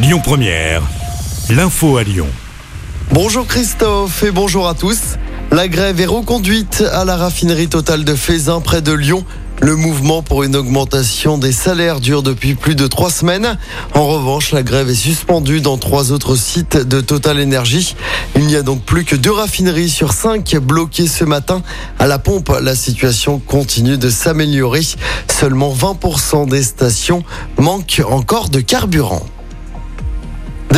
Lyon Première, l'info à Lyon. Bonjour Christophe et bonjour à tous. La grève est reconduite à la raffinerie totale de Fézin près de Lyon. Le mouvement pour une augmentation des salaires dure depuis plus de trois semaines. En revanche, la grève est suspendue dans trois autres sites de Total Energy. Il n'y a donc plus que deux raffineries sur cinq bloquées ce matin. À la pompe, la situation continue de s'améliorer. Seulement 20% des stations manquent encore de carburant.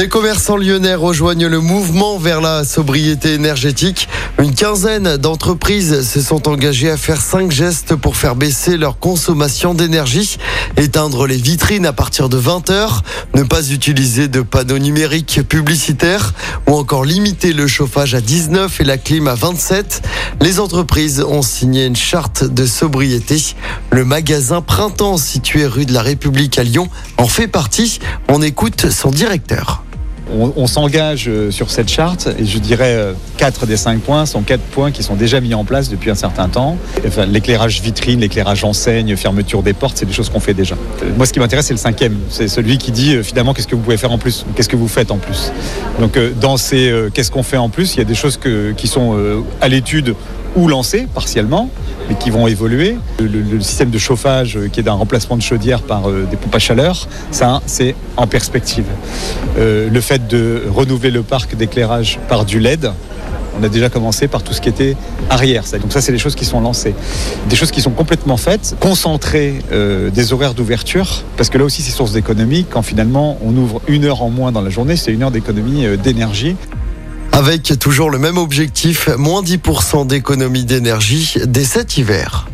Des commerçants lyonnais rejoignent le mouvement vers la sobriété énergétique. Une quinzaine d'entreprises se sont engagées à faire cinq gestes pour faire baisser leur consommation d'énergie. Éteindre les vitrines à partir de 20 heures, ne pas utiliser de panneaux numériques publicitaires ou encore limiter le chauffage à 19 et la clim à 27. Les entreprises ont signé une charte de sobriété. Le magasin Printemps situé rue de la République à Lyon en fait partie. On écoute son directeur on, s'engage euh, sur cette charte et je dirais euh, quatre des cinq points sont quatre points qui sont déjà mis en place depuis un certain temps. L'éclairage vitrine, l'éclairage enseigne, fermeture des portes, c'est des choses qu'on fait déjà. Euh, Moi, ce qui m'intéresse, c'est le cinquième. C'est celui qui dit euh, finalement qu'est-ce que vous pouvez faire en plus, qu'est-ce que vous faites en plus. Donc, euh, dans ces euh, qu'est-ce qu'on fait en plus, il y a des choses qui sont euh, à l'étude ou lancées partiellement, mais qui vont évoluer. Le, le- système de chauffage euh, qui est d'un remplacement de chaudière par euh, des pompes à chaleur, ça, c'est en perspective. Euh, le fait de renouveler le parc d'éclairage par du LED, on a déjà commencé par tout ce qui était arrière. Donc ça, c'est des choses qui sont lancées. Des choses qui sont complètement faites, concentrer euh, des horaires d'ouverture, parce que là aussi, c'est source d'économie. Quand finalement, on ouvre une heure en moins dans la journée, c'est une heure d'économie euh, d'énergie. Avec toujours le même objectif, moins 10% d'économie d'énergie dès cet hiver.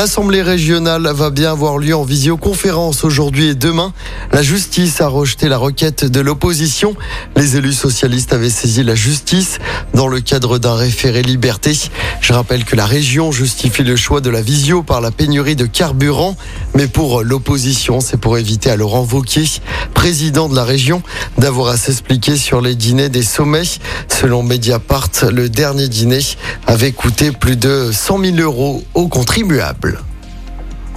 L'Assemblée régionale va bien avoir lieu en visioconférence aujourd'hui et demain. La justice a rejeté la requête de l'opposition. Les élus socialistes avaient saisi la justice dans le cadre d'un référé liberté. Je rappelle que la région justifie le choix de la visio par la pénurie de carburant. Mais pour l'opposition, c'est pour éviter à Laurent Vauquier, président de la région, d'avoir à s'expliquer sur les dîners des sommets. Selon Mediapart, le dernier dîner avait coûté plus de 100 000 euros aux contribuables.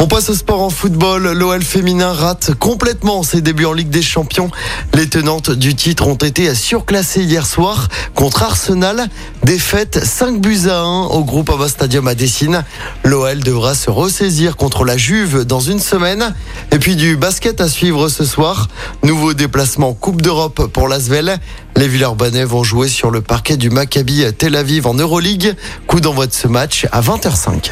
On passe au sport en football. L'OL féminin rate complètement ses débuts en Ligue des Champions. Les tenantes du titre ont été surclassées hier soir contre Arsenal. Défaite 5 buts à 1 au groupe Ava Stadium à Dessine. L'OL devra se ressaisir contre la Juve dans une semaine. Et puis du basket à suivre ce soir. Nouveau déplacement Coupe d'Europe pour l'Asvel. Les Villeurbanais vont jouer sur le parquet du Maccabi Tel Aviv en Euroleague. Coup d'envoi de ce match à 20h05.